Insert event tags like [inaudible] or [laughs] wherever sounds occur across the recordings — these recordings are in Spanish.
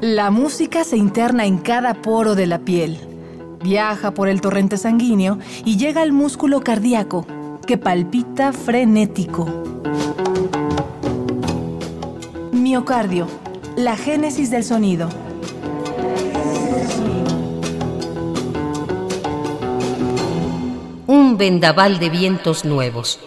La música se interna en cada poro de la piel, viaja por el torrente sanguíneo y llega al músculo cardíaco, que palpita frenético. Miocardio, la génesis del sonido. Un vendaval de vientos nuevos.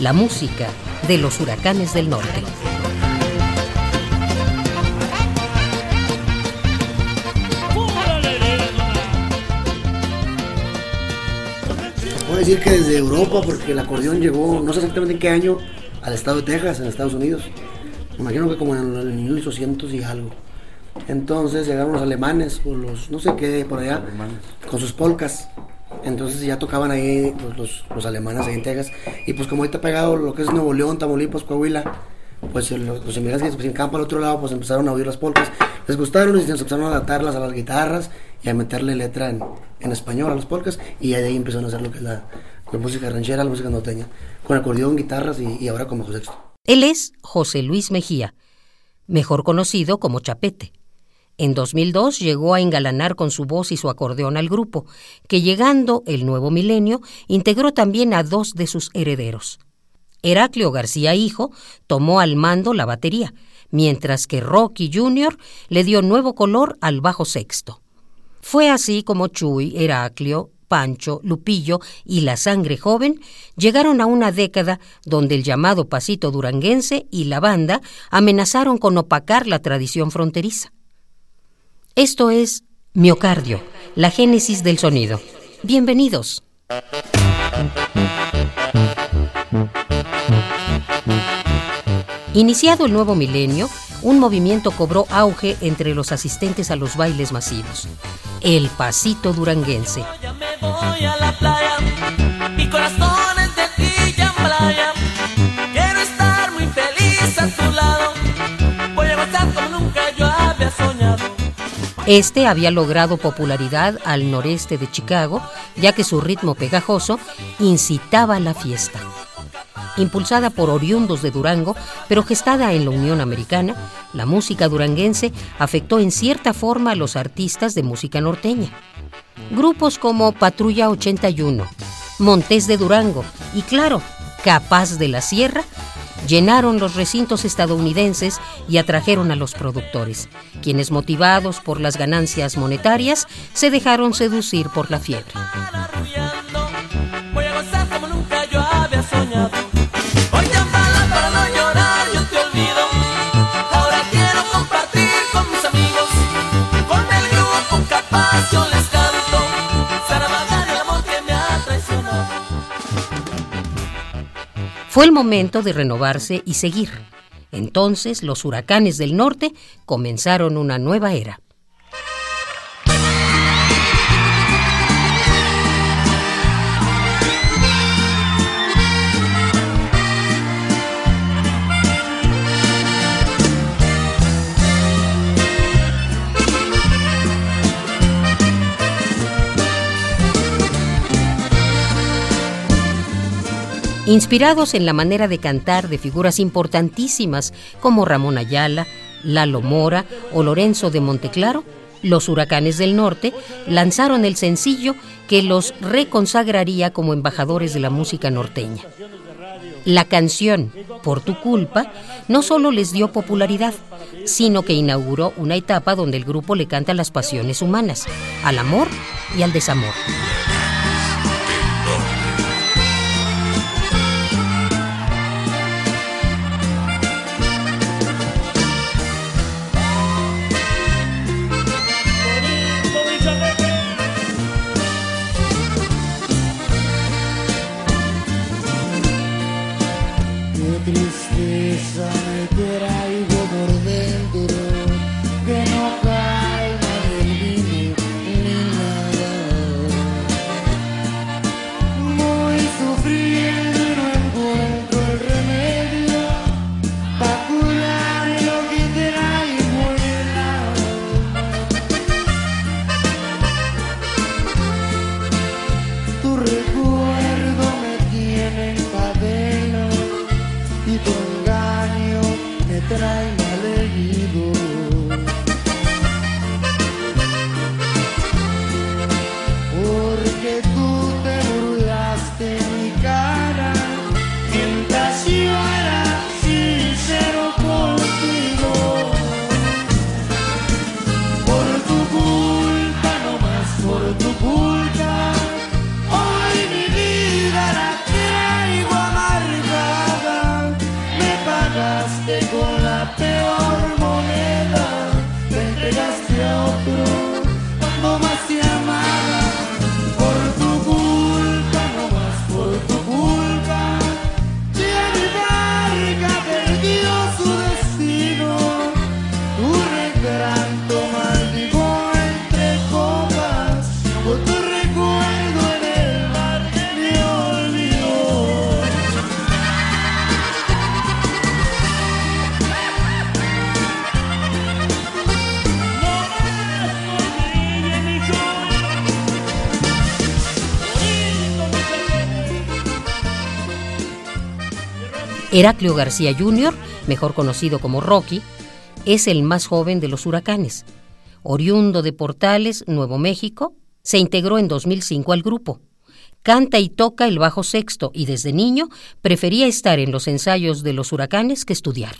La música de los huracanes del norte. Puedo decir que desde Europa, porque el acordeón llegó, no sé exactamente en qué año, al estado de Texas, en Estados Unidos. Me imagino que como en el 1800 y algo. Entonces llegaron los alemanes, o los, no sé qué, por allá, con sus polcas. Entonces ya tocaban ahí los, los, alemanes ahí en Texas. Y pues como ahorita pegado lo que es Nuevo León, Tamaulipas, Coahuila, pues los, los inmigrantes pues, en campo al otro lado pues empezaron a oír las polcas. Les gustaron y se empezaron a adaptarlas a las guitarras y a meterle letra en, español a las polcas. Y de ahí empezaron a hacer lo que es la, música ranchera, la música norteña, con acordeón, guitarras y, y ahora como José Él es José Luis Mejía, mejor conocido como Chapete. En 2002 llegó a engalanar con su voz y su acordeón al grupo, que llegando el nuevo milenio integró también a dos de sus herederos. Heraclio García Hijo tomó al mando la batería, mientras que Rocky Jr. le dio nuevo color al bajo sexto. Fue así como Chuy, Heraclio, Pancho, Lupillo y la sangre joven llegaron a una década donde el llamado pasito duranguense y la banda amenazaron con opacar la tradición fronteriza. Esto es Miocardio, la génesis del sonido. Bienvenidos. Iniciado el nuevo milenio, un movimiento cobró auge entre los asistentes a los bailes masivos, el pasito duranguense. Este había logrado popularidad al noreste de Chicago, ya que su ritmo pegajoso incitaba a la fiesta. Impulsada por oriundos de Durango, pero gestada en la Unión Americana, la música duranguense afectó en cierta forma a los artistas de música norteña. Grupos como Patrulla 81, Montés de Durango y, claro, Capaz de la Sierra llenaron los recintos estadounidenses y atrajeron a los productores, quienes motivados por las ganancias monetarias se dejaron seducir por la fiebre. Fue el momento de renovarse y seguir. Entonces los huracanes del norte comenzaron una nueva era. Inspirados en la manera de cantar de figuras importantísimas como Ramón Ayala, Lalo Mora o Lorenzo de Monteclaro, los Huracanes del Norte lanzaron el sencillo que los reconsagraría como embajadores de la música norteña. La canción Por tu culpa no solo les dio popularidad, sino que inauguró una etapa donde el grupo le canta las pasiones humanas, al amor y al desamor. Heraclio García Jr., mejor conocido como Rocky, es el más joven de los huracanes. Oriundo de Portales, Nuevo México, se integró en 2005 al grupo. Canta y toca el bajo sexto y desde niño prefería estar en los ensayos de los huracanes que estudiar.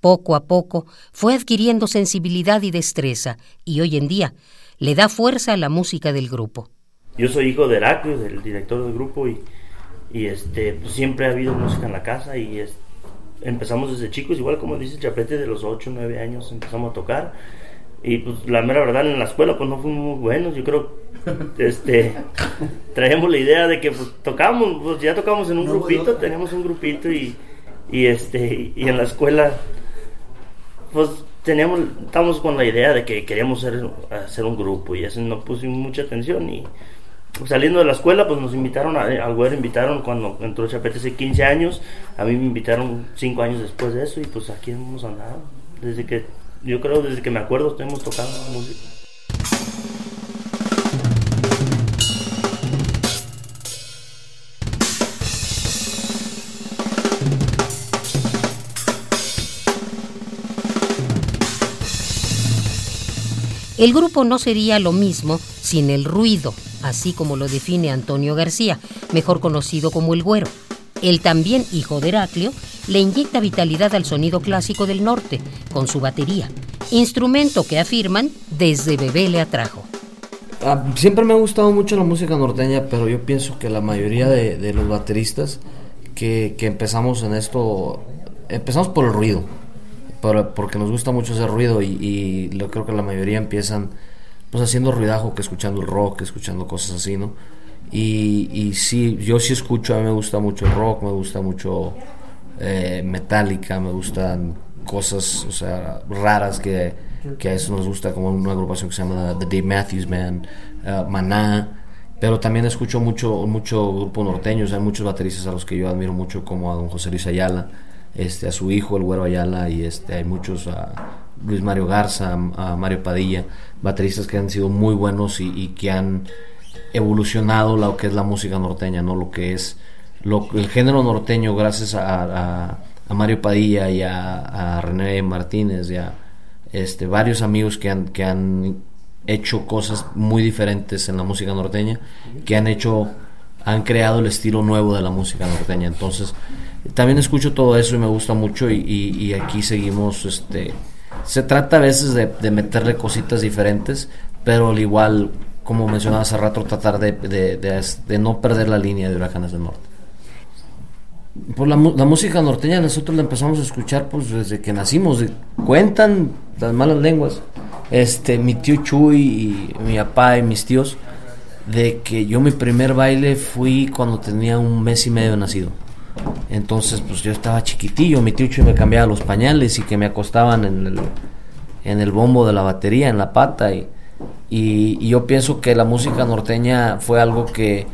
Poco a poco fue adquiriendo sensibilidad y destreza y hoy en día le da fuerza a la música del grupo. Yo soy hijo de Heraclio, del director del grupo y, este, pues siempre ha habido música en la casa y empezamos desde chicos, igual como dice Chapete, de los 8 o 9 años empezamos a tocar y pues la mera verdad en la escuela pues no fuimos muy buenos, yo creo este [laughs] traíamos la idea de que pues tocamos, pues ya tocamos en un grupito, teníamos un grupito y, y este y en la escuela pues teníamos estábamos con la idea de que queríamos hacer, un grupo y eso no pusimos mucha atención y saliendo de la escuela pues nos invitaron a, al güero invitaron cuando entró Chapete hace 15 años a mí me invitaron 5 años después de eso y pues aquí hemos andado desde que yo creo desde que me acuerdo hemos tocado música El grupo no sería lo mismo sin el ruido, así como lo define Antonio García, mejor conocido como el Güero. Él también, hijo de Heraclio, le inyecta vitalidad al sonido clásico del norte con su batería, instrumento que afirman desde bebé le atrajo. Ah, siempre me ha gustado mucho la música norteña, pero yo pienso que la mayoría de, los bateristas que, que empezamos en esto, empezamos por el ruido porque nos gusta mucho ese ruido y, yo creo que la mayoría empiezan pues haciendo ruidajo que escuchando el rock, escuchando cosas así, ¿no? Y, y sí, yo sí escucho, a mí me gusta mucho el rock, me gusta mucho eh, Metallica, me gustan cosas, o sea, raras que, que, a eso nos gusta, como una agrupación que se llama The Dave Matthews Band, uh, Maná, pero también escucho mucho, mucho grupo norteño, hay muchos bateristas a los que yo admiro mucho, como a don José Luis Ayala, este, a su hijo, el Güero Ayala, y este, hay muchos, a Luis Mario Garza, a Mario Padilla, bateristas que han sido muy buenos y, que han evolucionado lo que es la música norteña, ¿no? Lo que es lo, el género norteño gracias a, a, Mario Padilla y a, René Martínez y a este, varios amigos que han, que han hecho cosas muy diferentes en la música norteña, que han hecho, han creado el estilo nuevo de la música norteña. Entonces, también escucho todo eso y me gusta mucho y, aquí seguimos, este, se trata a veces de, meterle cositas diferentes, pero al igual, como mencionaba hace rato, tratar de, de, no perder la línea de Huracanes del Norte. Por la, la, música norteña nosotros la empezamos a escuchar pues desde que nacimos, cuentan las malas lenguas, este, mi tío Chuy y mi papá y mis tíos, de que yo mi primer baile fui cuando tenía un mes y medio nacido entonces, pues yo estaba chiquitillo, mi tío me cambiaba los pañales y que me acostaban en el, en el bombo de la batería, en la pata. Y, y, yo pienso que la música norteña fue algo que,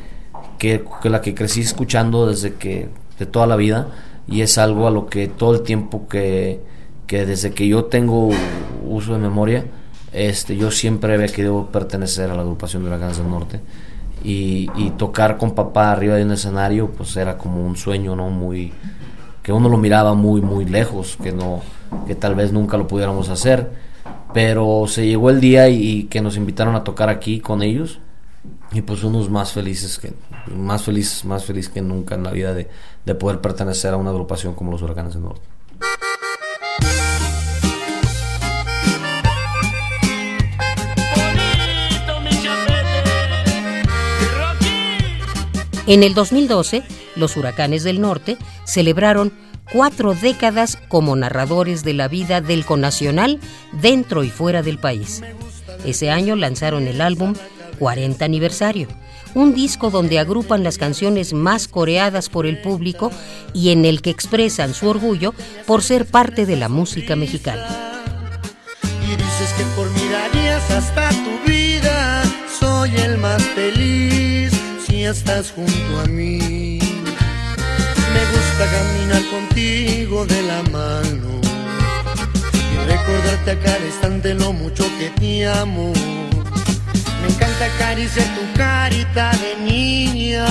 que, la que crecí escuchando desde que, de toda la vida. Y es algo a lo que todo el tiempo que, que desde que yo tengo uso de memoria, este, yo siempre había querido pertenecer a la agrupación de Huracanes del Norte. Y, tocar con papá arriba de un escenario pues era como un sueño no muy que uno lo miraba muy muy lejos que no que tal vez nunca lo pudiéramos hacer. Pero se llegó el día y, que nos invitaron a tocar aquí con ellos y pues unos más felices que más felices más feliz que nunca en la vida de, de poder pertenecer a una agrupación como los Huracanes del Norte En el 2012, los Huracanes del Norte celebraron cuatro décadas como narradores de la vida del conacional dentro y fuera del país. Ese año lanzaron el álbum 40 aniversario, un disco donde agrupan las canciones más coreadas por el público y en el que expresan su orgullo por ser parte de la música mexicana. Y dices que por hasta tu vida, soy el más feliz estás junto a mí. Me gusta caminar contigo de la mano y recordarte a cada instante lo mucho que te amo. Me encanta acariciar tu carita de niña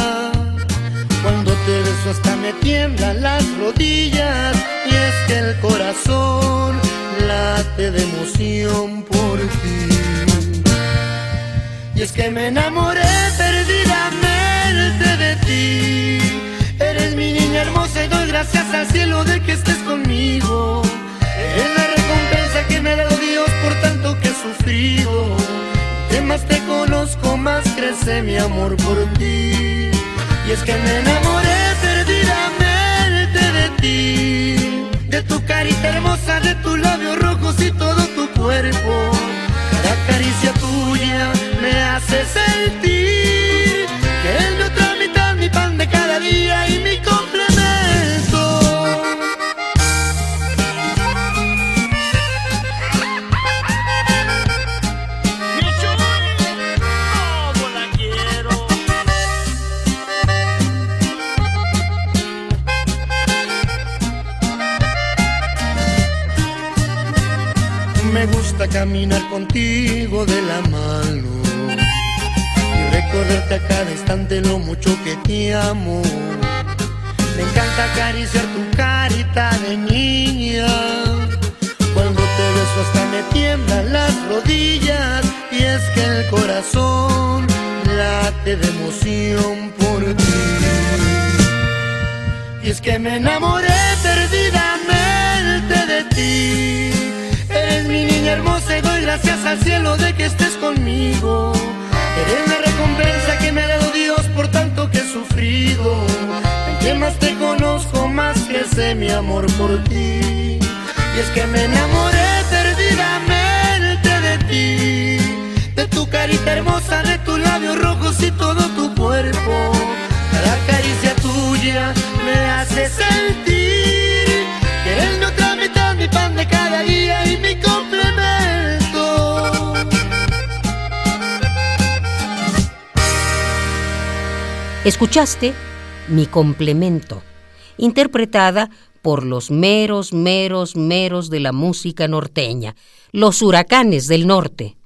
cuando te beso hasta me tiemblan las rodillas y es que el corazón late de emoción por ti. Y es que me enamoré perdidamente de ti. Eres mi niña hermosa y doy gracias al cielo mi amor por ti. Y es que me enamoré perdidamente de ti, de tu carita hermosa, de tus labios rojos y todo tu cuerpo. Cada caricia tuya caminar contigo de la mano y recordarte a cada instante lo mucho que te amo. Me encanta acariciar tu carita de niña. Cuando te beso hasta me tiemblan las rodillas y es que el corazón late de emoción por ti. Y es que me enamoré perdidamente de ti al cielo de que estés conmigo. Eres la recompensa que me ha dado Dios por tanto que he sufrido. Entre más te conozco, más crece mi amor por ti. Y es que me enamoré perdidamente de ti, de tu carita hermosa, de tus labios rojos y todo tu cuerpo. Cada caricia tuya me hace sentir Escuchaste Mi complemento, interpretada por los meros, meros, meros de la música norteña, los huracanes del norte.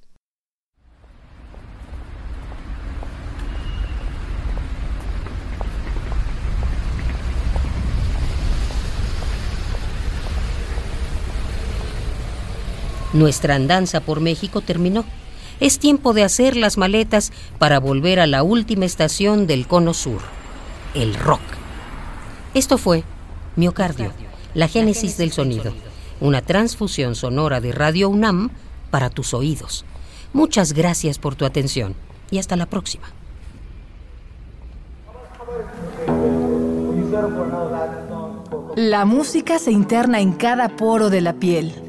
Nuestra andanza por México terminó es tiempo de hacer las maletas para volver a la última estación del Cono Sur, el rock. Esto fue Miocardio, la génesis del sonido, una transfusión sonora de Radio UNAM para tus oídos. Muchas gracias por tu atención y hasta la próxima. La música se interna en cada poro de la piel